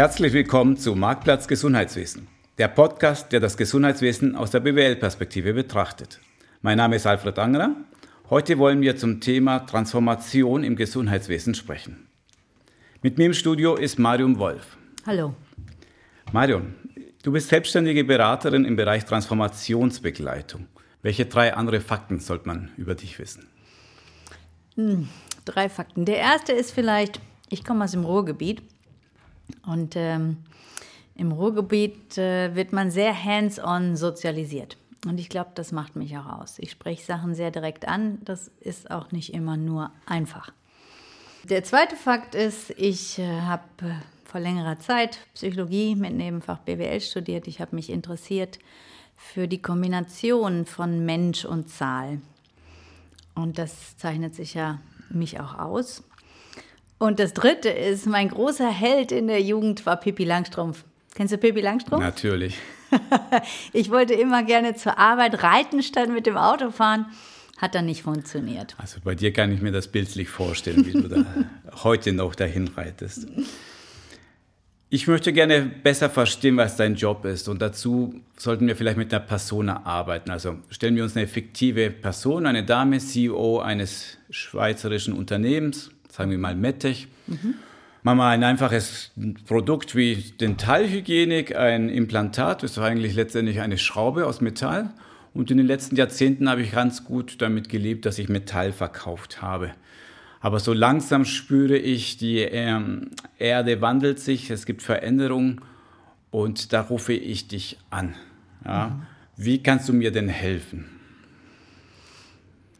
Herzlich willkommen zu Marktplatz Gesundheitswesen, der Podcast, der das Gesundheitswesen aus der BWL-Perspektive betrachtet. Mein Name ist Alfred Angerer. Heute wollen wir zum Thema Transformation im Gesundheitswesen sprechen. Mit mir im Studio ist Marion Wolf. Hallo. Marion, du bist selbstständige Beraterin im Bereich Transformationsbegleitung. Welche drei andere Fakten sollte man über dich wissen? Hm, drei Fakten. Der erste ist vielleicht, ich komme aus dem Ruhrgebiet und ähm, im Ruhrgebiet äh, wird man sehr hands-on sozialisiert. Und ich glaube, das macht mich auch aus. Ich spreche Sachen sehr direkt an. Das ist auch nicht immer nur einfach. Der zweite Fakt ist, ich äh, habe äh, vor längerer Zeit Psychologie mit Nebenfach BWL studiert. Ich habe mich interessiert für die Kombination von Mensch und Zahl. Und das zeichnet sich ja mich auch aus. Und das dritte ist, mein großer Held in der Jugend war Pippi Langstrumpf. Kennst du Pippi Langstrumpf? Natürlich. ich wollte immer gerne zur Arbeit reiten statt mit dem Auto fahren. Hat dann nicht funktioniert. Also bei dir kann ich mir das bildlich vorstellen, wie du da heute noch dahin reitest. Ich möchte gerne besser verstehen, was dein Job ist. Und dazu sollten wir vielleicht mit einer Persona arbeiten. Also stellen wir uns eine fiktive Person, eine Dame, CEO eines schweizerischen Unternehmens, sagen wir mal Mettech. Mhm. Machen wir ein einfaches Produkt wie Dentalhygienik, ein Implantat, das ist eigentlich letztendlich eine Schraube aus Metall. Und in den letzten Jahrzehnten habe ich ganz gut damit gelebt, dass ich Metall verkauft habe. Aber so langsam spüre ich, die ähm, Erde wandelt sich, es gibt Veränderungen und da rufe ich dich an. Ja? Mhm. Wie kannst du mir denn helfen?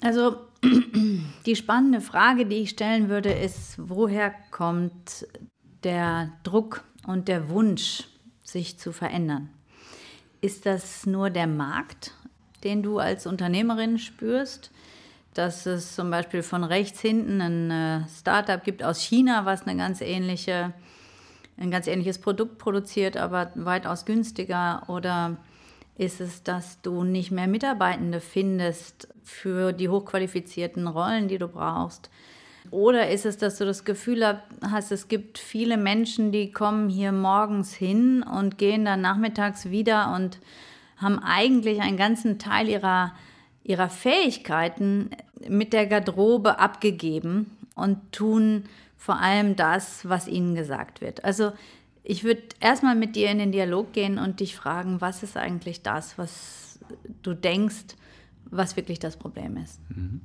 Also die spannende Frage, die ich stellen würde, ist, woher kommt der Druck und der Wunsch, sich zu verändern? Ist das nur der Markt, den du als Unternehmerin spürst? Dass es zum Beispiel von rechts hinten ein äh, Startup gibt aus China, was eine ganz ähnliche, ein ganz ähnliches Produkt produziert, aber weitaus günstiger? Oder ist es, dass du nicht mehr Mitarbeitende findest für die hochqualifizierten Rollen, die du brauchst? Oder ist es, dass du das Gefühl hast, es gibt viele Menschen, die kommen hier morgens hin und gehen dann nachmittags wieder und haben eigentlich einen ganzen Teil ihrer, ihrer Fähigkeiten mit der Garderobe abgegeben und tun vor allem das, was ihnen gesagt wird. Also ich würde erstmal mit dir in den Dialog gehen und dich fragen, was ist eigentlich das, was du denkst, was wirklich das Problem ist. Mhm.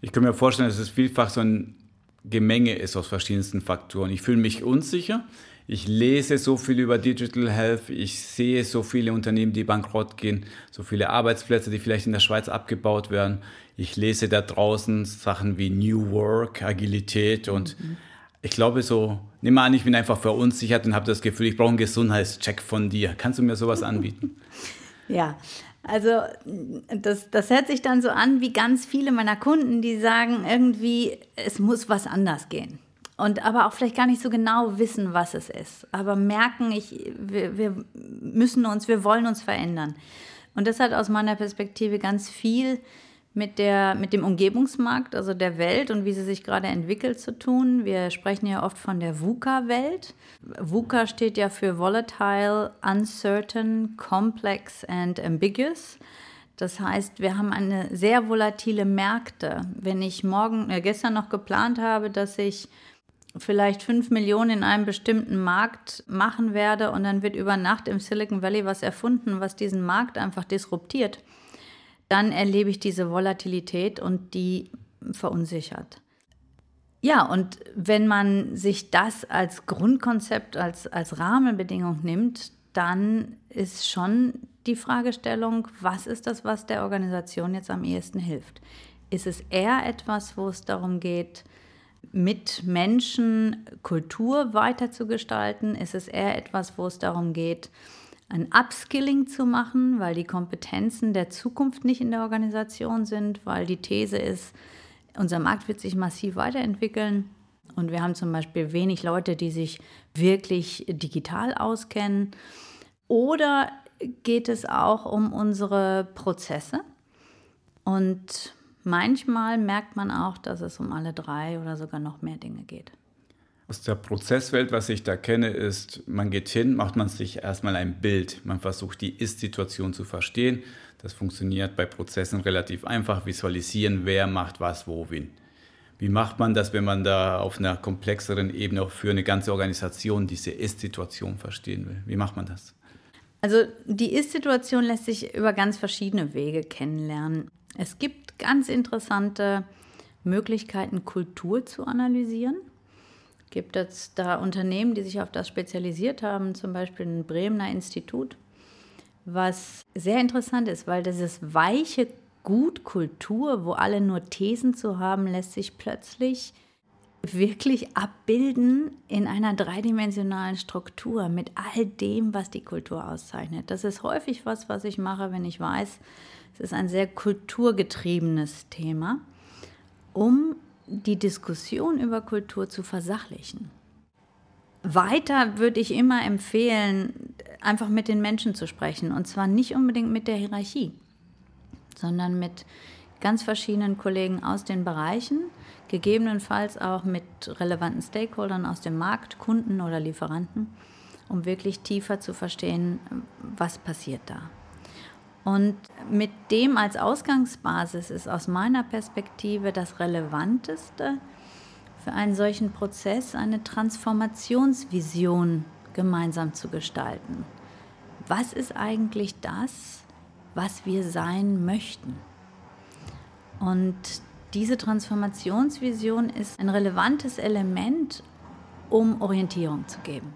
Ich kann mir vorstellen, dass es vielfach so ein Gemenge ist aus verschiedensten Faktoren. Ich fühle mich unsicher. Ich lese so viel über Digital Health. Ich sehe so viele Unternehmen, die bankrott gehen, so viele Arbeitsplätze, die vielleicht in der Schweiz abgebaut werden. Ich lese da draußen Sachen wie New Work, Agilität und mhm ich glaube so, mal an, ich bin einfach verunsichert und habe das Gefühl, ich brauche einen Gesundheitscheck von dir. Kannst du mir sowas anbieten? Ja, also das, das hört sich dann so an wie ganz viele meiner Kunden, die sagen irgendwie, es muss was anders gehen. Und aber auch vielleicht gar nicht so genau wissen, was es ist. Aber merken, ich, wir, wir müssen uns, wir wollen uns verändern. Und das hat aus meiner Perspektive ganz viel mit, der, mit dem Umgebungsmarkt, also der Welt und wie sie sich gerade entwickelt zu tun. Wir sprechen ja oft von der VUCA-Welt. VUCA steht ja für Volatile, Uncertain, Complex and Ambiguous. Das heißt, wir haben eine sehr volatile Märkte. Wenn ich morgen, äh, gestern noch geplant habe, dass ich vielleicht fünf Millionen in einem bestimmten Markt machen werde und dann wird über Nacht im Silicon Valley was erfunden, was diesen Markt einfach disruptiert, dann erlebe ich diese Volatilität und die verunsichert. Ja, und wenn man sich das als Grundkonzept, als, als Rahmenbedingung nimmt, dann ist schon die Fragestellung, was ist das, was der Organisation jetzt am ehesten hilft? Ist es eher etwas, wo es darum geht, mit Menschen Kultur weiterzugestalten? Ist es eher etwas, wo es darum geht, ein Upskilling zu machen, weil die Kompetenzen der Zukunft nicht in der Organisation sind, weil die These ist, unser Markt wird sich massiv weiterentwickeln und wir haben zum Beispiel wenig Leute, die sich wirklich digital auskennen. Oder geht es auch um unsere Prozesse? Und manchmal merkt man auch, dass es um alle drei oder sogar noch mehr Dinge geht. Aus der Prozesswelt, was ich da kenne, ist, man geht hin, macht man sich erstmal ein Bild. Man versucht die Ist-Situation zu verstehen. Das funktioniert bei Prozessen relativ einfach. Visualisieren, wer macht was, wo, wen. Wie macht man das, wenn man da auf einer komplexeren Ebene auch für eine ganze Organisation diese Ist-Situation verstehen will? Wie macht man das? Also die Ist-Situation lässt sich über ganz verschiedene Wege kennenlernen. Es gibt ganz interessante Möglichkeiten, Kultur zu analysieren. Gibt es da Unternehmen, die sich auf das spezialisiert haben, zum Beispiel ein Bremener Institut, was sehr interessant ist, weil dieses weiche Gutkultur, wo alle nur Thesen zu haben, lässt sich plötzlich wirklich abbilden in einer dreidimensionalen Struktur mit all dem, was die Kultur auszeichnet. Das ist häufig was, was ich mache, wenn ich weiß, es ist ein sehr kulturgetriebenes Thema, um die Diskussion über Kultur zu versachlichen. Weiter würde ich immer empfehlen, einfach mit den Menschen zu sprechen und zwar nicht unbedingt mit der Hierarchie sondern mit ganz verschiedenen Kollegen aus den Bereichen, gegebenenfalls auch mit relevanten Stakeholdern aus dem Markt, Kunden oder Lieferanten, um wirklich tiefer zu verstehen, was passiert da. Und mit dem als Ausgangsbasis ist aus meiner Perspektive das Relevanteste für einen solchen Prozess eine Transformationsvision gemeinsam zu gestalten. Was ist eigentlich das, was wir sein möchten. Und diese Transformationsvision ist ein relevantes Element, um Orientierung zu geben.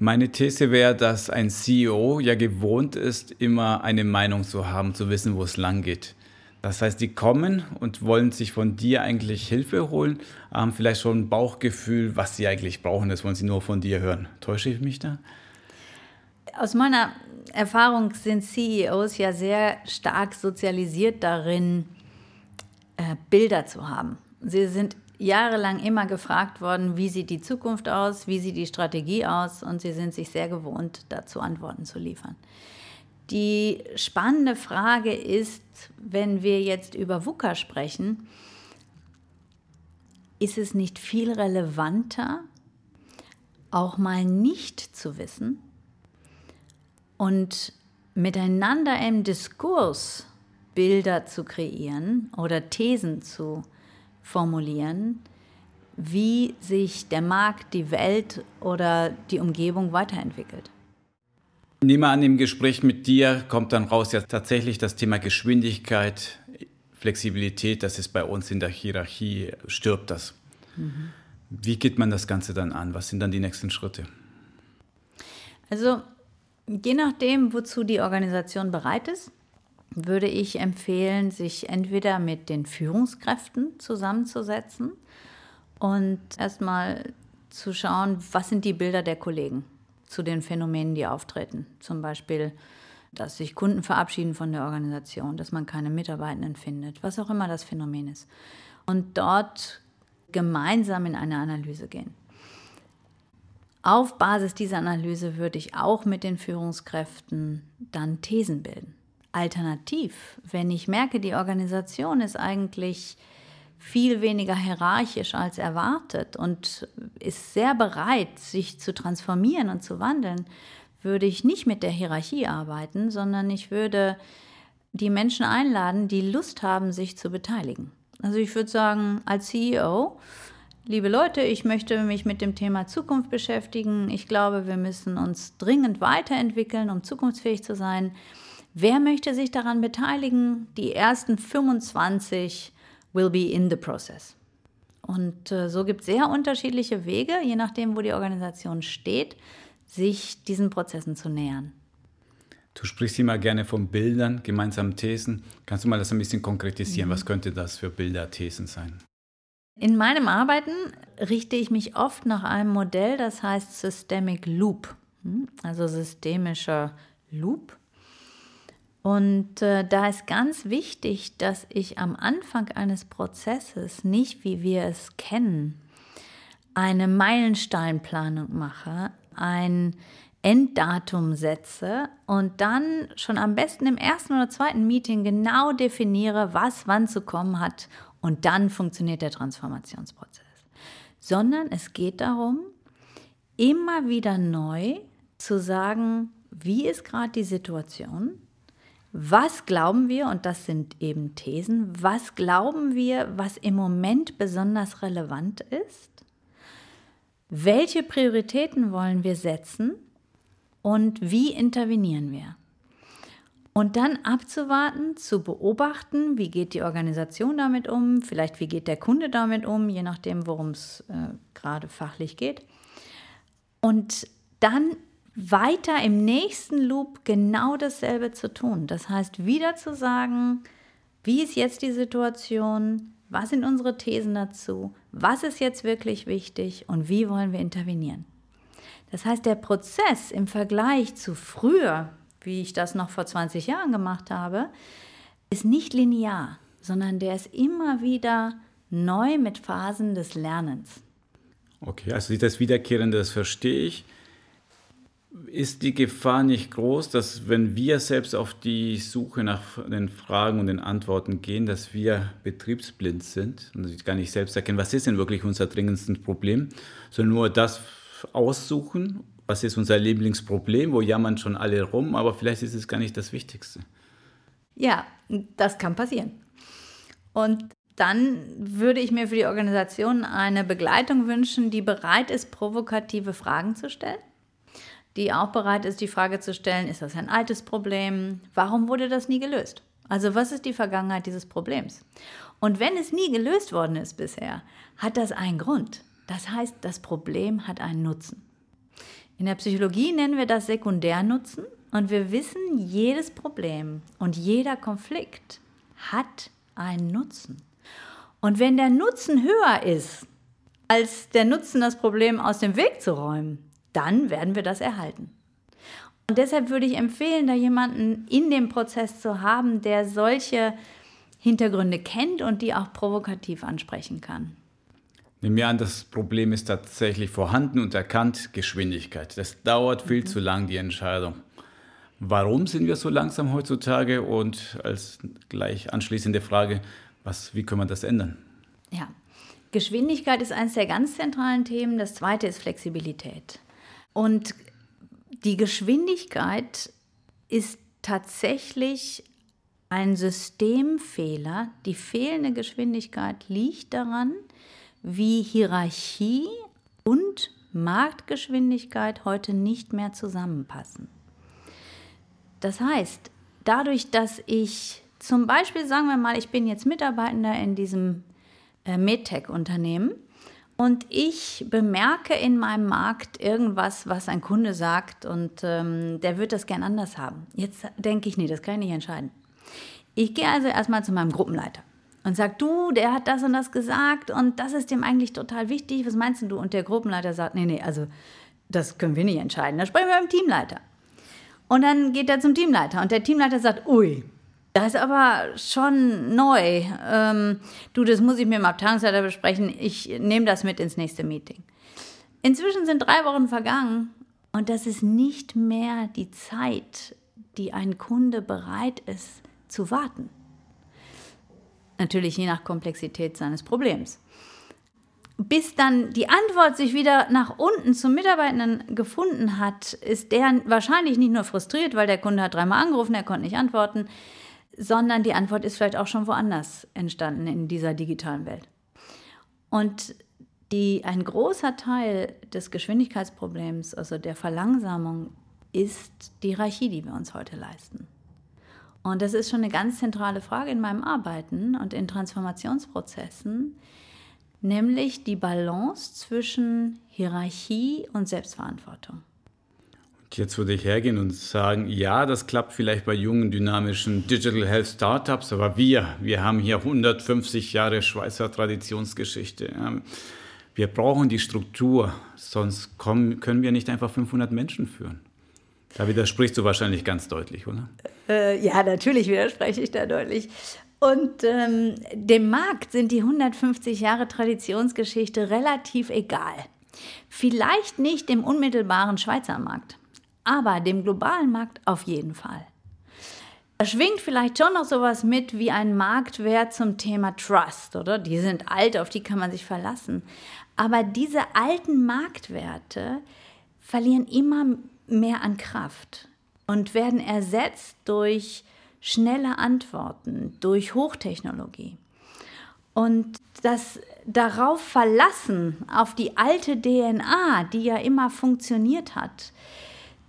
Meine These wäre, dass ein CEO ja gewohnt ist, immer eine Meinung zu haben, zu wissen, wo es lang geht. Das heißt, die kommen und wollen sich von dir eigentlich Hilfe holen, haben vielleicht schon ein Bauchgefühl, was sie eigentlich brauchen. Das wollen sie nur von dir hören. Täusche ich mich da? Aus meiner Erfahrung sind CEOs ja sehr stark sozialisiert darin, äh, Bilder zu haben. Sie sind jahrelang immer gefragt worden, wie sieht die Zukunft aus, wie sieht die Strategie aus und sie sind sich sehr gewohnt, dazu Antworten zu liefern. Die spannende Frage ist, wenn wir jetzt über VUCA sprechen, ist es nicht viel relevanter, auch mal nicht zu wissen, und miteinander im Diskurs Bilder zu kreieren oder Thesen zu formulieren, wie sich der Markt, die Welt oder die Umgebung weiterentwickelt. Nehme an, im Gespräch mit dir kommt dann raus ja tatsächlich das Thema Geschwindigkeit, Flexibilität, das ist bei uns in der Hierarchie, stirbt das. Mhm. Wie geht man das Ganze dann an? Was sind dann die nächsten Schritte? Also Je nachdem, wozu die Organisation bereit ist, würde ich empfehlen, sich entweder mit den Führungskräften zusammenzusetzen und erstmal zu schauen, was sind die Bilder der Kollegen zu den Phänomenen, die auftreten. Zum Beispiel, dass sich Kunden verabschieden von der Organisation, dass man keine Mitarbeitenden findet, was auch immer das Phänomen ist. Und dort gemeinsam in eine Analyse gehen. Auf Basis dieser Analyse würde ich auch mit den Führungskräften dann Thesen bilden. Alternativ, wenn ich merke, die Organisation ist eigentlich viel weniger hierarchisch als erwartet und ist sehr bereit, sich zu transformieren und zu wandeln, würde ich nicht mit der Hierarchie arbeiten, sondern ich würde die Menschen einladen, die Lust haben, sich zu beteiligen. Also ich würde sagen, als CEO liebe Leute, ich möchte mich mit dem Thema Zukunft beschäftigen. Ich glaube, wir müssen uns dringend weiterentwickeln, um zukunftsfähig zu sein. Wer möchte sich daran beteiligen? Die ersten 25 will be in the process. Und äh, so gibt es sehr unterschiedliche Wege, je nachdem, wo die Organisation steht, sich diesen Prozessen zu nähern. Du sprichst immer gerne von Bildern, gemeinsamen Thesen. Kannst du mal das ein bisschen konkretisieren? Mhm. Was könnte das für Bilder, Thesen sein? In meinem Arbeiten richte ich mich oft nach einem Modell, das heißt Systemic Loop, hm? also systemischer Loop. Und äh, da ist ganz wichtig, dass ich am Anfang eines Prozesses nicht, wie wir es kennen, eine Meilensteinplanung mache, ein Enddatum setze und dann schon am besten im ersten oder zweiten Meeting genau definiere, was wann zu kommen hat und dann funktioniert der Transformationsprozess. sondern es geht darum, immer wieder neu zu sagen, wie ist gerade die Situation? Was glauben wir, und das sind eben Thesen, was glauben wir, was im Moment besonders relevant ist? Welche Prioritäten wollen wir setzen und wie intervenieren wir? Und dann abzuwarten, zu beobachten, wie geht die Organisation damit um, vielleicht wie geht der Kunde damit um, je nachdem, worum es äh, gerade fachlich geht. Und dann weiter im nächsten Loop genau dasselbe zu tun. Das heißt, wieder zu sagen, wie ist jetzt die Situation, was sind unsere Thesen dazu, was ist jetzt wirklich wichtig und wie wollen wir intervenieren. Das heißt, der Prozess im Vergleich zu früher, wie ich das noch vor 20 Jahren gemacht habe, ist nicht linear, sondern der ist immer wieder neu mit Phasen des Lernens. Okay, also das Wiederkehrende, das verstehe ich. Ist die Gefahr nicht groß, dass wenn wir selbst auf die Suche nach den Fragen und den Antworten gehen, dass wir betriebsblind sind und gar nicht selbst erkennen, was ist denn wirklich unser dringendstes Problem, sondern nur das aussuchen, was ist unser Lieblingsproblem, wo jammern schon alle rum, aber vielleicht ist es gar nicht das Wichtigste. Ja, das kann passieren. Und dann würde ich mir für die Organisation eine Begleitung wünschen, die bereit ist, provokative Fragen zu stellen die auch bereit ist, die Frage zu stellen, ist das ein altes Problem? Warum wurde das nie gelöst? Also was ist die Vergangenheit dieses Problems? Und wenn es nie gelöst worden ist bisher, hat das einen Grund. Das heißt, das Problem hat einen Nutzen. In der Psychologie nennen wir das Sekundärnutzen und wir wissen, jedes Problem und jeder Konflikt hat einen Nutzen. Und wenn der Nutzen höher ist, als der Nutzen, das Problem aus dem Weg zu räumen, dann werden wir das erhalten. Und deshalb würde ich empfehlen, da jemanden in dem Prozess zu haben, der solche Hintergründe kennt und die auch provokativ ansprechen kann. Nehmen wir an, das Problem ist tatsächlich vorhanden und erkannt, Geschwindigkeit. Das dauert viel mhm. zu lang, die Entscheidung. Warum sind wir so langsam heutzutage? Und als gleich anschließende Frage, was, wie können wir das ändern? Ja, Geschwindigkeit ist eines der ganz zentralen Themen. Das zweite ist Flexibilität. Und die Geschwindigkeit ist tatsächlich ein Systemfehler. Die fehlende Geschwindigkeit liegt daran, wie Hierarchie und Marktgeschwindigkeit heute nicht mehr zusammenpassen. Das heißt, dadurch, dass ich zum Beispiel, sagen wir mal, ich bin jetzt Mitarbeitender in diesem äh, MedTech-Unternehmen und ich bemerke in meinem Markt irgendwas, was ein Kunde sagt und ähm, der wird das gern anders haben. Jetzt denke ich, nee, das kann ich nicht entscheiden. Ich gehe also erstmal zu meinem Gruppenleiter und sage, du, der hat das und das gesagt und das ist dem eigentlich total wichtig. Was meinst du? Und der Gruppenleiter sagt, nee, nee, also das können wir nicht entscheiden. Da sprechen wir mit dem Teamleiter. Und dann geht er zum Teamleiter und der Teamleiter sagt, ui, das ist aber schon neu. Ähm, du, das muss ich mit dem Abteilungsleiter besprechen. Ich nehme das mit ins nächste Meeting. Inzwischen sind drei Wochen vergangen und das ist nicht mehr die Zeit, die ein Kunde bereit ist zu warten. Natürlich je nach Komplexität seines Problems. Bis dann die Antwort sich wieder nach unten zum Mitarbeitenden gefunden hat, ist der wahrscheinlich nicht nur frustriert, weil der Kunde hat dreimal angerufen, er konnte nicht antworten sondern die Antwort ist vielleicht auch schon woanders entstanden in dieser digitalen Welt. Und die, ein großer Teil des Geschwindigkeitsproblems, also der Verlangsamung, ist die Hierarchie, die wir uns heute leisten. Und das ist schon eine ganz zentrale Frage in meinem Arbeiten und in Transformationsprozessen, nämlich die Balance zwischen Hierarchie und Selbstverantwortung. Jetzt würde ich hergehen und sagen, ja, das klappt vielleicht bei jungen, dynamischen Digital Health Startups, aber wir, wir haben hier 150 Jahre Schweizer Traditionsgeschichte. Wir brauchen die Struktur, sonst kommen, können wir nicht einfach 500 Menschen führen. Da widersprichst du wahrscheinlich ganz deutlich, oder? Äh, ja, natürlich widerspreche ich da deutlich. Und ähm, dem Markt sind die 150 Jahre Traditionsgeschichte relativ egal. Vielleicht nicht im unmittelbaren Schweizer Markt aber dem globalen Markt auf jeden Fall. Da schwingt vielleicht schon noch sowas mit wie ein Marktwert zum Thema Trust, oder? Die sind alt, auf die kann man sich verlassen. Aber diese alten Marktwerte verlieren immer mehr an Kraft und werden ersetzt durch schnelle Antworten, durch Hochtechnologie. Und das darauf verlassen, auf die alte DNA, die ja immer funktioniert hat,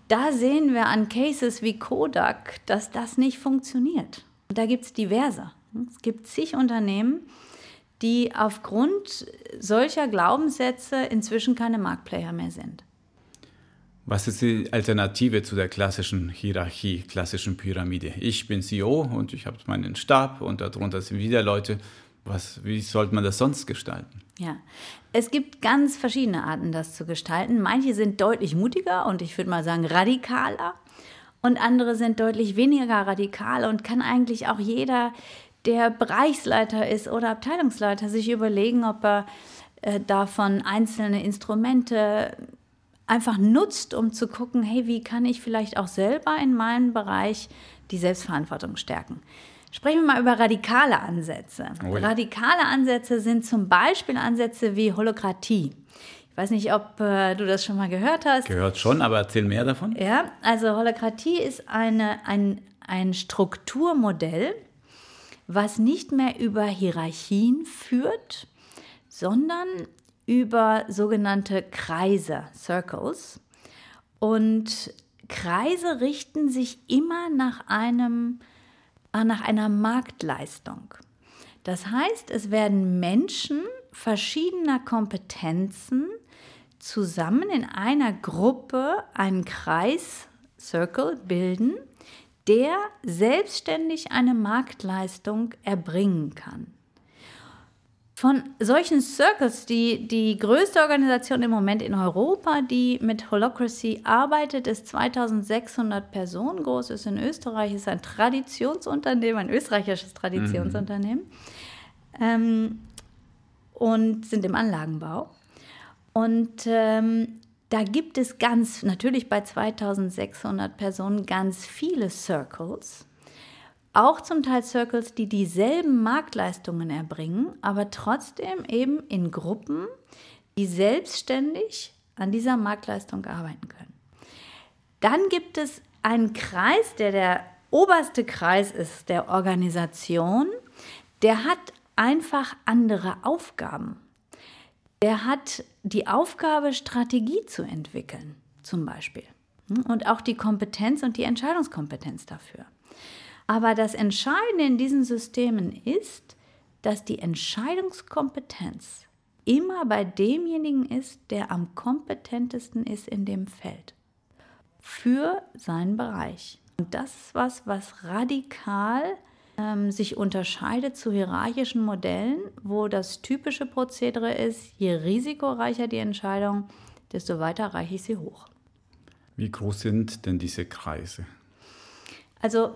da sehen wir an Cases wie Kodak, dass das nicht funktioniert. Und da gibt es diverse. Es gibt zig Unternehmen, die aufgrund solcher Glaubenssätze inzwischen keine Marktplayer mehr sind. Was ist die Alternative zu der klassischen Hierarchie, klassischen Pyramide? Ich bin CEO und ich habe meinen Stab und darunter sind wieder Leute. Was, wie sollte man das sonst gestalten? Ja, es gibt ganz verschiedene Arten, das zu gestalten. Manche sind deutlich mutiger und ich würde mal sagen radikaler. Und andere sind deutlich weniger radikal und kann eigentlich auch jeder, der Bereichsleiter ist oder Abteilungsleiter, sich überlegen, ob er äh, davon einzelne Instrumente einfach nutzt, um zu gucken, hey, wie kann ich vielleicht auch selber in meinem Bereich die Selbstverantwortung stärken. Sprechen wir mal über radikale Ansätze. Oh ja. Radikale Ansätze sind zum Beispiel Ansätze wie Holokratie. Ich weiß nicht, ob äh, du das schon mal gehört hast. Gehört schon, aber erzähl mehr davon. Ja, also Holokratie ist eine, ein, ein Strukturmodell, was nicht mehr über Hierarchien führt, sondern über sogenannte Kreise, Circles. Und Kreise richten sich immer nach einem nach einer Marktleistung. Das heißt, es werden Menschen verschiedener Kompetenzen zusammen in einer Gruppe einen Kreis, Circle, bilden, der selbstständig eine Marktleistung erbringen kann. Von solchen Circles, die, die größte Organisation im Moment in Europa, die mit Holocracy arbeitet, ist 2600 Personen groß, ist in Österreich, ist ein Traditionsunternehmen, ein österreichisches Traditionsunternehmen mhm. ähm, und sind im Anlagenbau. Und ähm, da gibt es ganz, natürlich bei 2600 Personen ganz viele Circles auch zum Teil Circles, die dieselben Marktleistungen erbringen, aber trotzdem eben in Gruppen, die selbstständig an dieser Marktleistung arbeiten können. Dann gibt es einen Kreis, der der oberste Kreis ist der Organisation, der hat einfach andere Aufgaben. Der hat die Aufgabe, Strategie zu entwickeln, zum Beispiel. Und auch die Kompetenz und die Entscheidungskompetenz dafür. Aber das Entscheidende in diesen Systemen ist, dass die Entscheidungskompetenz immer bei demjenigen ist, der am kompetentesten ist in dem Feld für seinen Bereich. Und das ist was, was radikal ähm, sich unterscheidet zu hierarchischen Modellen, wo das typische Prozedere ist, je risikoreicher die Entscheidung, desto weiter reiche ich sie hoch. Wie groß sind denn diese Kreise? Also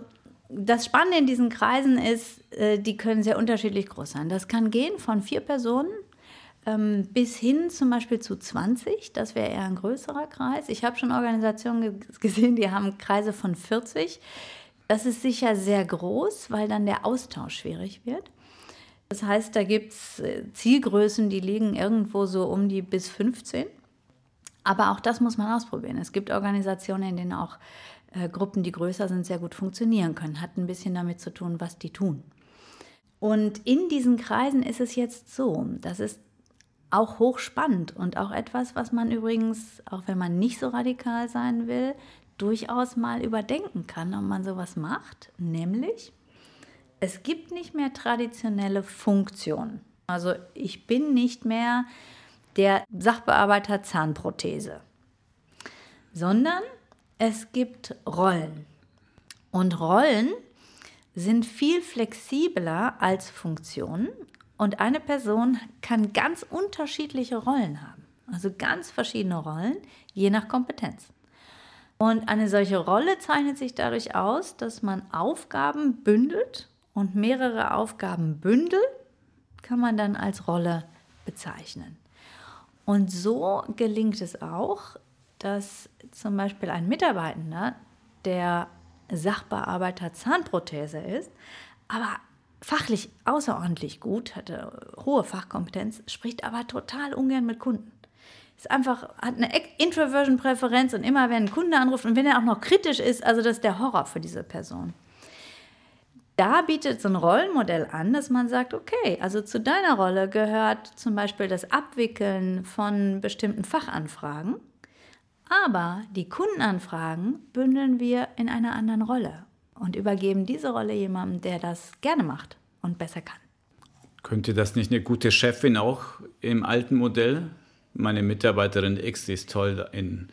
das Spannende in diesen Kreisen ist, äh, die können sehr unterschiedlich groß sein. Das kann gehen von vier Personen ähm, bis hin zum Beispiel zu 20. Das wäre eher ein größerer Kreis. Ich habe schon Organisationen gesehen, die haben Kreise von 40. Das ist sicher sehr groß, weil dann der Austausch schwierig wird. Das heißt, da gibt es äh, Zielgrößen, die liegen irgendwo so um die bis 15. Aber auch das muss man ausprobieren. Es gibt Organisationen, in denen auch äh, Gruppen, die größer sind, sehr gut funktionieren können. Hat ein bisschen damit zu tun, was die tun. Und in diesen Kreisen ist es jetzt so, das ist auch hochspannend und auch etwas, was man übrigens, auch wenn man nicht so radikal sein will, durchaus mal überdenken kann, ob man sowas macht. Nämlich, es gibt nicht mehr traditionelle Funktionen. Also ich bin nicht mehr der Sachbearbeiter Zahnprothese, sondern es gibt Rollen. Und Rollen sind viel flexibler als Funktionen und eine Person kann ganz unterschiedliche Rollen haben. Also ganz verschiedene Rollen, je nach Kompetenz. Und eine solche Rolle zeichnet sich dadurch aus, dass man Aufgaben bündelt und mehrere Aufgaben bündel kann man dann als Rolle bezeichnen. Und so gelingt es auch, dass zum Beispiel ein Mitarbeitender, der Sachbearbeiter Zahnprothese ist, aber fachlich außerordentlich gut, hatte hohe Fachkompetenz, spricht aber total ungern mit Kunden. Ist einfach, hat eine Introversion-Präferenz und immer, wenn ein Kunde anruft und wenn er auch noch kritisch ist, also das ist der Horror für diese Person. Da bietet so ein Rollenmodell an, dass man sagt, okay, also zu deiner Rolle gehört zum Beispiel das Abwickeln von bestimmten Fachanfragen, aber die Kundenanfragen bündeln wir in einer anderen Rolle und übergeben diese Rolle jemandem, der das gerne macht und besser kann. Könnte das nicht eine gute Chefin auch im alten Modell? Meine Mitarbeiterin X ist toll in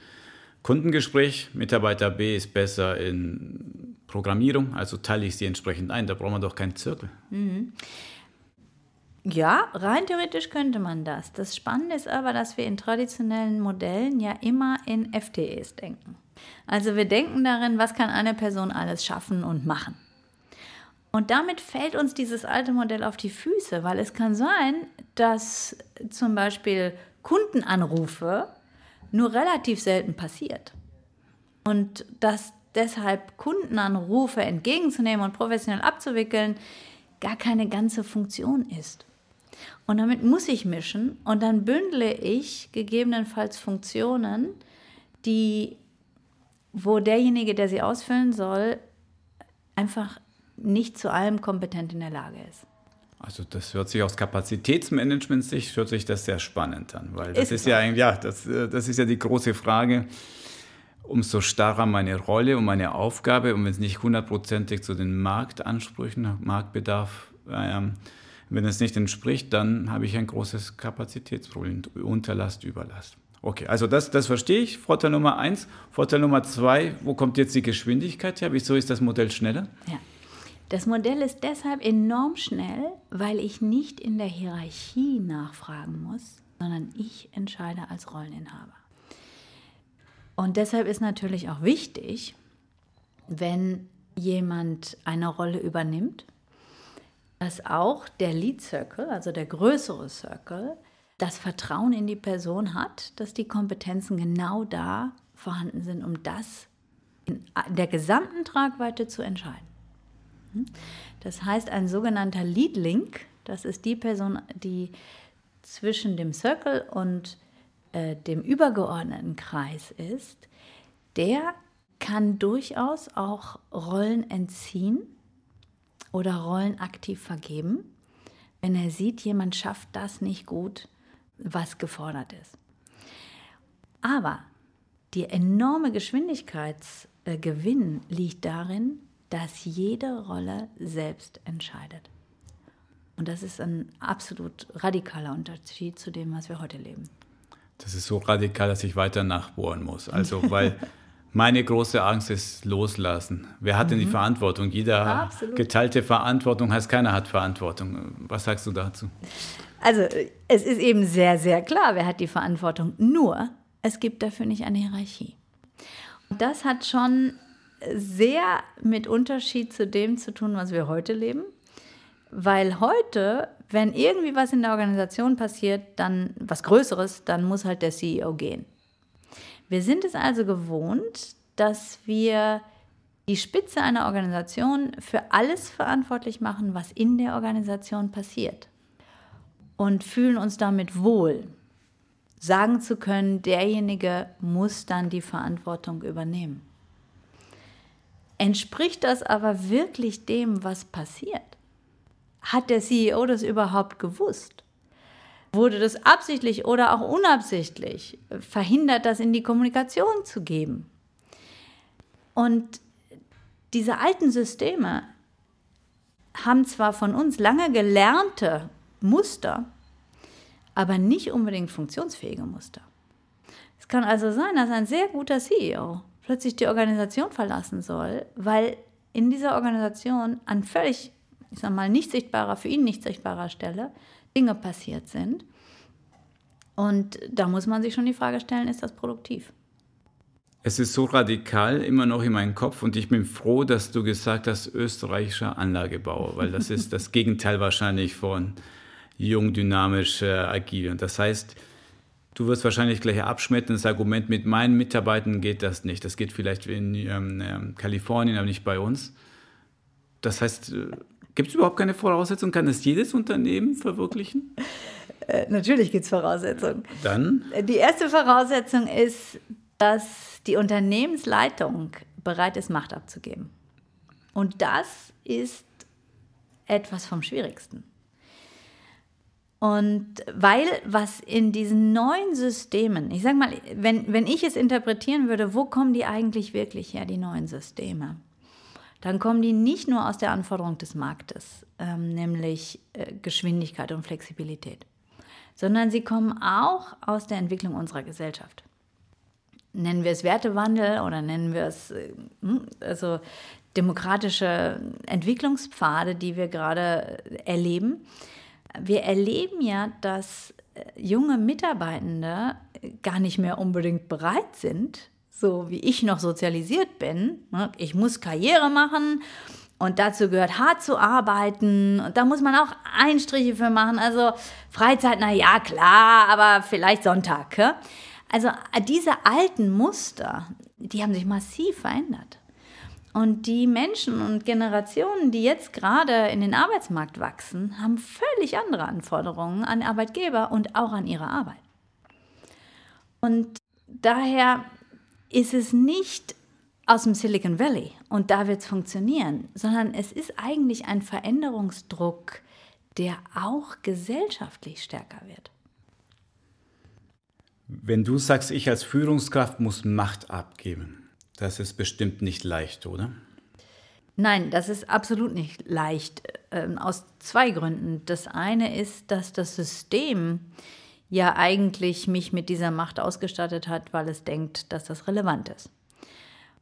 Kundengespräch, Mitarbeiter B ist besser in Programmierung, also teile ich sie entsprechend ein. Da braucht man doch keinen Zirkel. Mhm. Ja, rein theoretisch könnte man das. Das Spannende ist aber, dass wir in traditionellen Modellen ja immer in FTEs denken. Also wir denken darin, was kann eine Person alles schaffen und machen. Und damit fällt uns dieses alte Modell auf die Füße, weil es kann sein, dass zum Beispiel Kundenanrufe nur relativ selten passiert. Und dass deshalb Kundenanrufe entgegenzunehmen und professionell abzuwickeln gar keine ganze Funktion ist. Und damit muss ich mischen und dann bündle ich gegebenenfalls Funktionen, die wo derjenige, der sie ausfüllen soll, einfach nicht zu allem kompetent in der Lage ist. Also das hört sich aus Kapazitätsmanagement-Sicht hört sich das sehr spannend an, weil das ist, ist ja ja, das, äh, das ist ja die große Frage. Umso starrer meine Rolle und meine Aufgabe, und wenn es nicht hundertprozentig zu den Marktansprüchen, Marktbedarf, äh, wenn es nicht entspricht, dann habe ich ein großes Kapazitätsproblem, Unterlast, Überlast. Okay, also das, das verstehe ich. Vorteil Nummer eins. Vorteil Nummer zwei, wo kommt jetzt die Geschwindigkeit her? Wieso ist das Modell schneller? Ja. Das Modell ist deshalb enorm schnell, weil ich nicht in der Hierarchie nachfragen muss, sondern ich entscheide als Rolleninhaber. Und deshalb ist natürlich auch wichtig, wenn jemand eine Rolle übernimmt, dass auch der Lead Circle, also der größere Circle, das Vertrauen in die Person hat, dass die Kompetenzen genau da vorhanden sind, um das in der gesamten Tragweite zu entscheiden. Hm? Das heißt, ein sogenannter Lead Link, das ist die Person, die zwischen dem Circle und äh, dem übergeordneten Kreis ist, der kann durchaus auch Rollen entziehen oder Rollen aktiv vergeben, wenn er sieht, jemand schafft das nicht gut, was gefordert ist. Aber der enorme Geschwindigkeitsgewinn liegt darin, dass jede Rolle selbst entscheidet. Und das ist ein absolut radikaler Unterschied zu dem, was wir heute leben. Das ist so radikal, dass ich weiter nachbohren muss. Also, weil meine große Angst ist loslassen. Wer hat mhm. denn die mhm. Verantwortung? Jeder ja, geteilte Verantwortung heißt, keiner hat Verantwortung. Was sagst du dazu? Also es ist eben sehr, sehr klar, wer hat die Verantwortung. Nur, es gibt dafür nicht eine Hierarchie. Und das hat schon sehr mit Unterschied zu dem zu tun, was wir heute leben. Weil heute, wenn irgendwie was in der Organisation passiert, dann was Größeres, dann muss halt der CEO gehen. Wir sind es also gewohnt, dass wir die Spitze einer Organisation für alles verantwortlich machen, was in der Organisation passiert und fühlen uns damit wohl, sagen zu können, derjenige muss dann die Verantwortung übernehmen. Entspricht das aber wirklich dem, was passiert? Hat der CEO das überhaupt gewusst? Wurde das absichtlich oder auch unabsichtlich verhindert, das in die Kommunikation zu geben? Und diese alten Systeme haben zwar von uns lange gelernte Muster, aber nicht unbedingt funktionsfähige Muster. Es kann also sein, dass ein sehr guter CEO plötzlich die Organisation verlassen soll, weil in dieser Organisation an völlig, ich sag mal, nicht sichtbarer, für ihn nicht sichtbarer Stelle Dinge passiert sind. Und da muss man sich schon die Frage stellen, ist das produktiv? Es ist so radikal immer noch in meinem Kopf und ich bin froh, dass du gesagt hast, österreichischer Anlagebauer, weil das ist das Gegenteil wahrscheinlich von jung, dynamisch, äh, agil. Und das heißt, du wirst wahrscheinlich gleich abschmettern, das Argument, mit meinen Mitarbeitern geht das nicht. Das geht vielleicht in ähm, ähm, Kalifornien, aber nicht bei uns. Das heißt, äh, Gibt es überhaupt keine Voraussetzung? Kann es jedes Unternehmen verwirklichen? Äh, natürlich gibt es Voraussetzungen. Dann? Die erste Voraussetzung ist, dass die Unternehmensleitung bereit ist, Macht abzugeben. Und das ist etwas vom Schwierigsten. Und weil was in diesen neuen Systemen, ich sage mal, wenn, wenn ich es interpretieren würde, wo kommen die eigentlich wirklich her, die neuen Systeme? Dann kommen die nicht nur aus der Anforderung des Marktes, ähm, nämlich äh, Geschwindigkeit und Flexibilität, sondern sie kommen auch aus der Entwicklung unserer Gesellschaft. Nennen wir es Wertewandel oder nennen wir es äh, hm, also demokratische Entwicklungspfade, die wir gerade erleben wir erleben ja, dass äh, junge Mitarbeitende gar nicht mehr unbedingt bereit sind, so wie ich noch sozialisiert bin. Ne? Ich muss Karriere machen und dazu gehört hart zu arbeiten und da muss man auch Einstriche für machen. Also Freizeit, na ja, klar, aber vielleicht Sonntag. Also äh, diese alten Muster, die haben sich massiv verändert. Und die Menschen und Generationen, die jetzt gerade in den Arbeitsmarkt wachsen, haben völlig andere Anforderungen an Arbeitgeber und auch an ihre Arbeit. Und daher ist es nicht aus dem Silicon Valley und da wird es funktionieren, sondern es ist eigentlich ein Veränderungsdruck, der auch gesellschaftlich stärker wird. Wenn du sagst, ich als Führungskraft muss Macht abgeben, das ist bestimmt nicht leicht, oder? Nein, das ist absolut nicht leicht. Ähm, aus zwei Gründen. Das eine ist, dass das System ja eigentlich mich mit dieser Macht ausgestattet hat, weil es denkt, dass das relevant ist.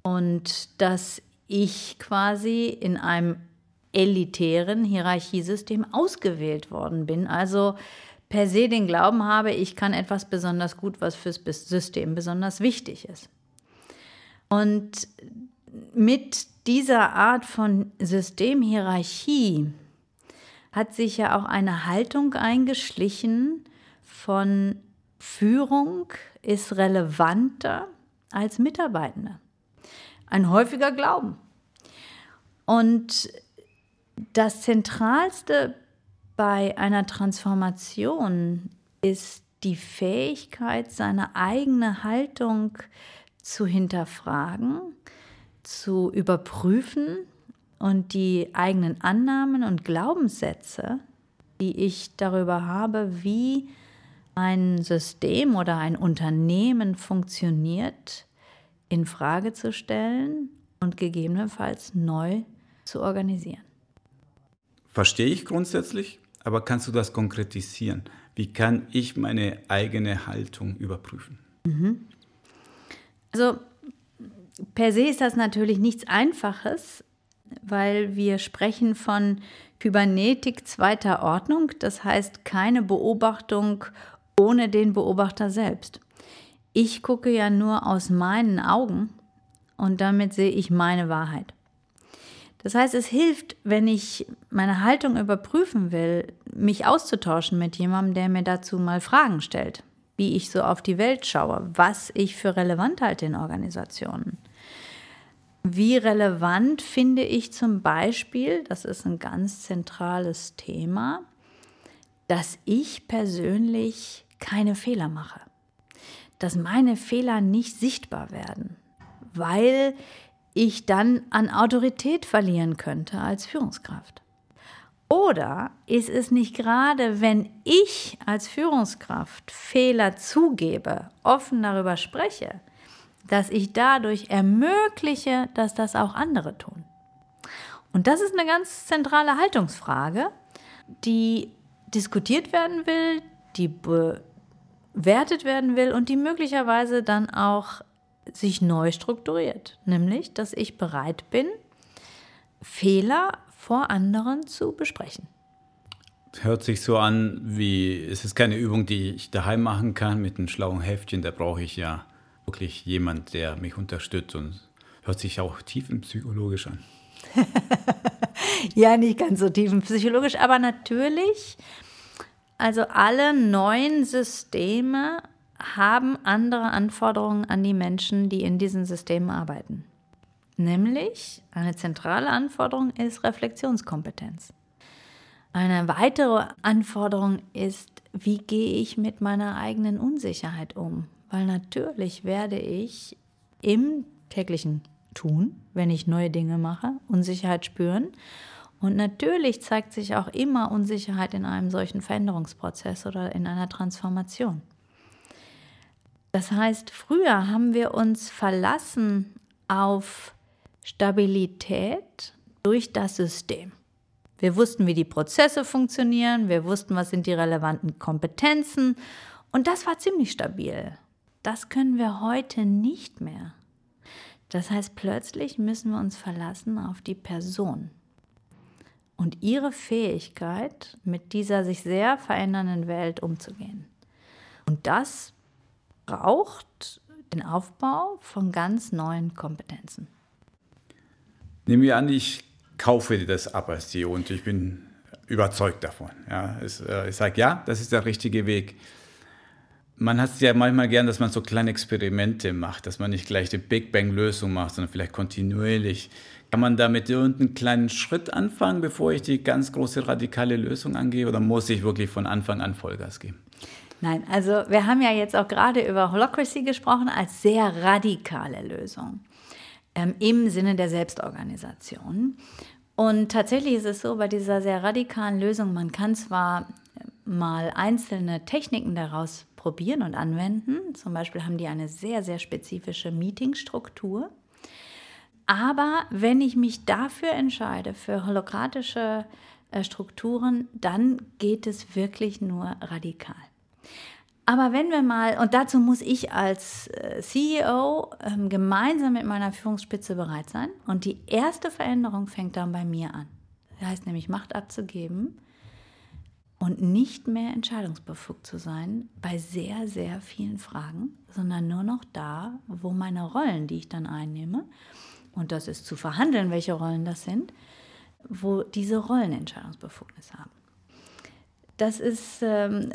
Und dass ich quasi in einem elitären Hierarchiesystem ausgewählt worden bin. Also per se den Glauben habe, ich kann etwas besonders gut, was fürs System besonders wichtig ist. Und mit dieser Art von Systemhierarchie hat sich ja auch eine Haltung eingeschlichen von Führung ist relevanter als Mitarbeitende. Ein häufiger Glauben. Und das Zentralste bei einer Transformation ist die Fähigkeit, seine eigene Haltung zu hinterfragen, zu überprüfen und die eigenen Annahmen und Glaubenssätze, die ich darüber habe, wie ein System oder ein Unternehmen funktioniert, in Frage zu stellen und gegebenenfalls neu zu organisieren. Verstehe ich grundsätzlich, aber kannst du das konkretisieren? Wie kann ich meine eigene Haltung überprüfen? Mhm. Also per se ist das natürlich nichts Einfaches, weil wir sprechen von Kybernetik zweiter Ordnung, das heißt keine Beobachtung ohne den Beobachter selbst. Ich gucke ja nur aus meinen Augen und damit sehe ich meine Wahrheit. Das heißt, es hilft, wenn ich meine Haltung überprüfen will, mich auszutauschen mit jemandem, der mir dazu mal Fragen stellt wie ich so auf die Welt schaue, was ich für relevant halte in Organisationen. Wie relevant finde ich zum Beispiel, das ist ein ganz zentrales Thema, dass ich persönlich keine Fehler mache, dass meine Fehler nicht sichtbar werden, weil ich dann an Autorität verlieren könnte als Führungskraft. Oder ist es nicht gerade, wenn ich als Führungskraft Fehler zugebe, offen darüber spreche, dass ich dadurch ermögliche, dass das auch andere tun? Und das ist eine ganz zentrale Haltungsfrage, die diskutiert werden will, die bewertet werden will und die möglicherweise dann auch sich neu strukturiert. Nämlich, dass ich bereit bin, Fehler vor anderen zu besprechen. Hört sich so an, wie es ist keine Übung, die ich daheim machen kann mit einem schlauen Heftchen. Da brauche ich ja wirklich jemand, der mich unterstützt und hört sich auch tiefenpsychologisch an. ja, nicht ganz so tiefenpsychologisch, aber natürlich, also alle neuen Systeme haben andere Anforderungen an die Menschen, die in diesen Systemen arbeiten. Nämlich eine zentrale Anforderung ist Reflexionskompetenz. Eine weitere Anforderung ist, wie gehe ich mit meiner eigenen Unsicherheit um? Weil natürlich werde ich im täglichen Tun, wenn ich neue Dinge mache, Unsicherheit spüren. Und natürlich zeigt sich auch immer Unsicherheit in einem solchen Veränderungsprozess oder in einer Transformation. Das heißt, früher haben wir uns verlassen auf Stabilität durch das System. Wir wussten, wie die Prozesse funktionieren, wir wussten, was sind die relevanten Kompetenzen und das war ziemlich stabil. Das können wir heute nicht mehr. Das heißt, plötzlich müssen wir uns verlassen auf die Person und ihre Fähigkeit, mit dieser sich sehr verändernden Welt umzugehen. Und das braucht den Aufbau von ganz neuen Kompetenzen. Nehmen wir an, ich kaufe das ab als CEO und ich bin überzeugt davon. Ja, äh, ich sage, ja, das ist der richtige Weg. Man hat es ja manchmal gern, dass man so kleine Experimente macht, dass man nicht gleich die Big Bang-Lösung macht, sondern vielleicht kontinuierlich. Kann man da mit irgendeinem kleinen Schritt anfangen, bevor ich die ganz große radikale Lösung angehe, oder muss ich wirklich von Anfang an Vollgas geben? Nein, also wir haben ja jetzt auch gerade über Holocracy gesprochen als sehr radikale Lösung ähm, im Sinne der Selbstorganisation. Und tatsächlich ist es so, bei dieser sehr radikalen Lösung, man kann zwar mal einzelne Techniken daraus probieren und anwenden. Zum Beispiel haben die eine sehr, sehr spezifische Meetingstruktur. Aber wenn ich mich dafür entscheide, für holokratische äh, Strukturen, dann geht es wirklich nur radikal. Aber wenn wir mal, und dazu muss ich als äh, CEO ähm, gemeinsam mit meiner Führungsspitze bereit sein. Und die erste Veränderung fängt dann bei mir an. Das heißt nämlich, Macht abzugeben und nicht mehr entscheidungsbefugt zu sein bei sehr, sehr vielen Fragen, sondern nur noch da, wo meine Rollen, die ich dann einnehme, und das ist zu verhandeln, welche Rollen das sind, wo diese Rollen Entscheidungsbefugnis haben. Das ist, ähm,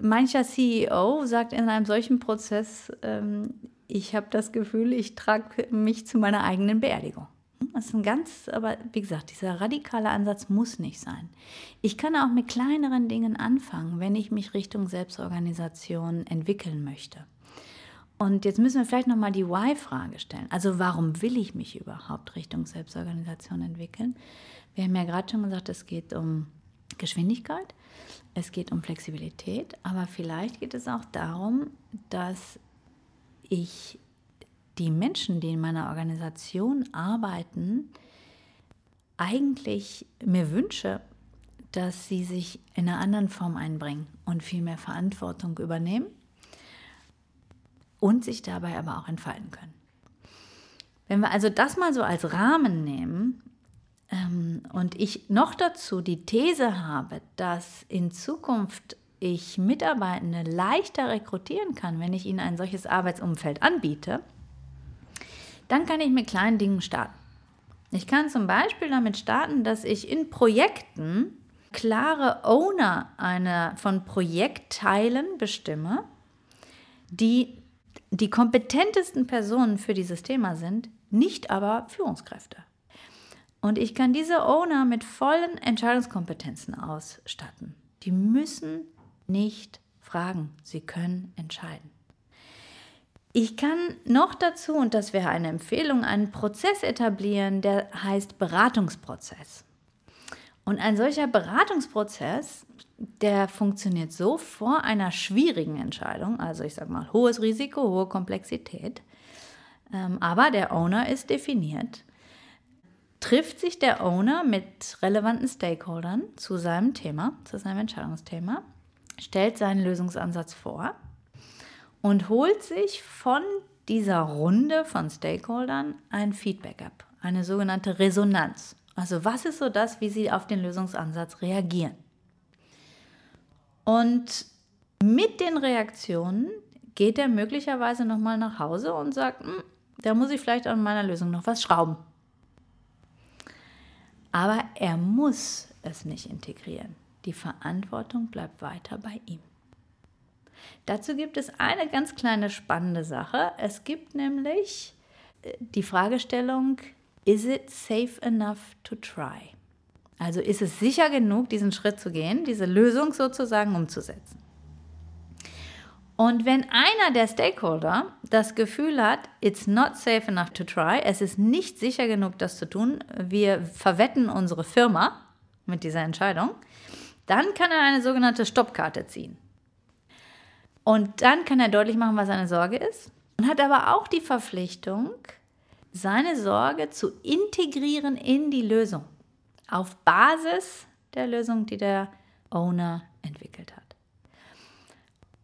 mancher CEO sagt in einem solchen Prozess, ähm, ich habe das Gefühl, ich trage mich zu meiner eigenen Beerdigung. Das ist ein ganz, aber wie gesagt, dieser radikale Ansatz muss nicht sein. Ich kann auch mit kleineren Dingen anfangen, wenn ich mich Richtung Selbstorganisation entwickeln möchte. Und jetzt müssen wir vielleicht nochmal die Why-Frage stellen. Also warum will ich mich überhaupt Richtung Selbstorganisation entwickeln? Wir haben ja gerade schon gesagt, es geht um Geschwindigkeit, es geht um Flexibilität, aber vielleicht geht es auch darum, dass ich die Menschen, die in meiner Organisation arbeiten, eigentlich mir wünsche, dass sie sich in einer anderen Form einbringen und viel mehr Verantwortung übernehmen und sich dabei aber auch entfalten können. Wenn wir also das mal so als Rahmen nehmen, ähm, und ich noch dazu die These habe, dass in Zukunft ich Mitarbeitende leichter rekrutieren kann, wenn ich ihnen ein solches Arbeitsumfeld anbiete, dann kann ich mit kleinen Dingen starten. Ich kann zum Beispiel damit starten, dass ich in Projekten klare Owner einer von Projektteilen bestimme, die die kompetentesten Personen für dieses Thema sind, nicht aber Führungskräfte. Und ich kann diese Owner mit vollen Entscheidungskompetenzen ausstatten. Die müssen nicht fragen, sie können entscheiden. Ich kann noch dazu, und das wäre eine Empfehlung, einen Prozess etablieren, der heißt Beratungsprozess. Und ein solcher Beratungsprozess, der funktioniert so vor einer schwierigen Entscheidung, also ich sage mal hohes Risiko, hohe Komplexität, ähm, aber der Owner ist definiert trifft sich der Owner mit relevanten Stakeholdern zu seinem Thema, zu seinem Entscheidungsthema, stellt seinen Lösungsansatz vor und holt sich von dieser Runde von Stakeholdern ein Feedback ab, eine sogenannte Resonanz. Also was ist so das, wie sie auf den Lösungsansatz reagieren? Und mit den Reaktionen geht er möglicherweise nochmal nach Hause und sagt, hm, da muss ich vielleicht an meiner Lösung noch was schrauben. Aber er muss es nicht integrieren. Die Verantwortung bleibt weiter bei ihm. Dazu gibt es eine ganz kleine spannende Sache. Es gibt nämlich äh, die Fragestellung, is it safe enough to try? Also ist es sicher genug, diesen Schritt zu gehen, diese Lösung sozusagen umzusetzen. Und wenn einer der Stakeholder das Gefühl hat, it's not safe enough to try, es ist nicht sicher genug, das zu tun, wir verwetten unsere Firma mit dieser Entscheidung, dann kann er eine sogenannte Stoppkarte ziehen. Und dann kann er deutlich machen, was seine Sorge ist und hat aber auch die Verpflichtung, seine Sorge zu integrieren in die Lösung auf Basis der Lösung, die der Owner entwickelt hat.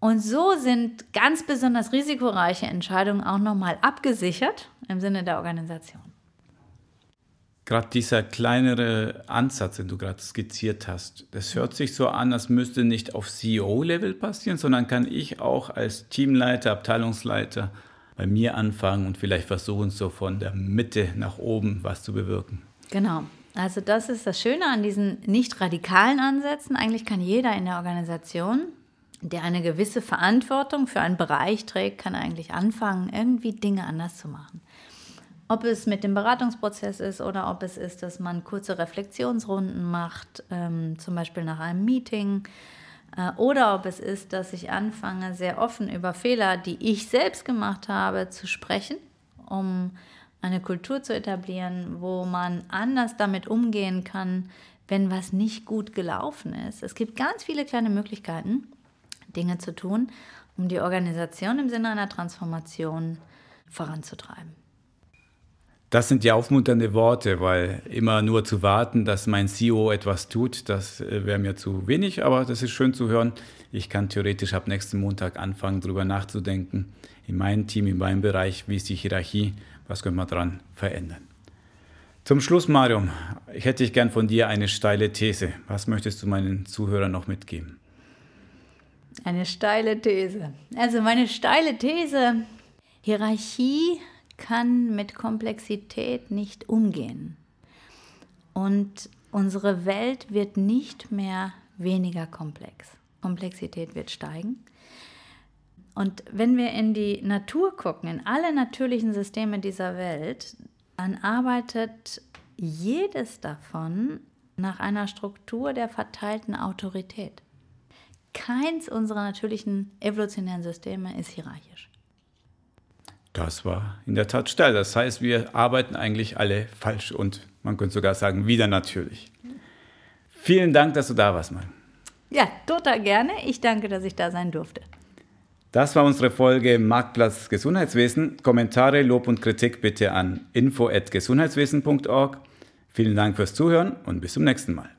Und so sind ganz besonders risikoreiche Entscheidungen auch nochmal abgesichert im Sinne der Organisation. Gerade dieser kleinere Ansatz, den du gerade skizziert hast, das hört sich so an, als müsste nicht auf CEO-Level passieren, sondern kann ich auch als Teamleiter, Abteilungsleiter bei mir anfangen und vielleicht versuchen, so von der Mitte nach oben was zu bewirken. Genau. Also das ist das Schöne an diesen nicht radikalen Ansätzen. Eigentlich kann jeder in der Organisation, der eine gewisse Verantwortung für einen Bereich trägt, kann eigentlich anfangen, irgendwie Dinge anders zu machen. Ob es mit dem Beratungsprozess ist oder ob es ist, dass man kurze Reflexionsrunden macht, ähm, zum Beispiel nach einem Meeting, äh, oder ob es ist, dass ich anfange, sehr offen über Fehler, die ich selbst gemacht habe, zu sprechen, um eine Kultur zu etablieren, wo man anders damit umgehen kann, wenn was nicht gut gelaufen ist. Es gibt ganz viele kleine Möglichkeiten, Dinge zu tun, um die Organisation im Sinne einer Transformation voranzutreiben. Das sind ja aufmunternde Worte, weil immer nur zu warten, dass mein CEO etwas tut, das äh, wäre mir zu wenig, aber das ist schön zu hören. Ich kann theoretisch ab nächsten Montag anfangen, darüber nachzudenken, in meinem Team, in meinem Bereich, wie ist die Hierarchie, was können wir daran verändern. Zum Schluss, Marium, ich hätte ich gern von dir eine steile These. Was möchtest du meinen Zuhörern noch mitgeben? Eine steile These. Also meine steile These, Hierarchie kann mit Komplexität nicht umgehen. Und unsere Welt wird nicht mehr weniger komplex. Komplexität wird steigen. Und wenn wir in die Natur gucken, in alle natürlichen Systeme dieser Welt, dann arbeitet jedes davon nach einer Struktur der verteilten Autorität. Keins unserer natürlichen evolutionären Systeme ist hierarchisch. Das war in der Tat steil. Das heißt, wir arbeiten eigentlich alle falsch und man könnte sogar sagen, wieder natürlich. Vielen Dank, dass du da warst, Mann. Ja, total gerne. Ich danke, dass ich da sein durfte. Das war unsere Folge Marktplatz Gesundheitswesen. Kommentare, Lob und Kritik bitte an info@gesundheitswesen.org. Vielen Dank fürs Zuhören und bis zum nächsten Mal.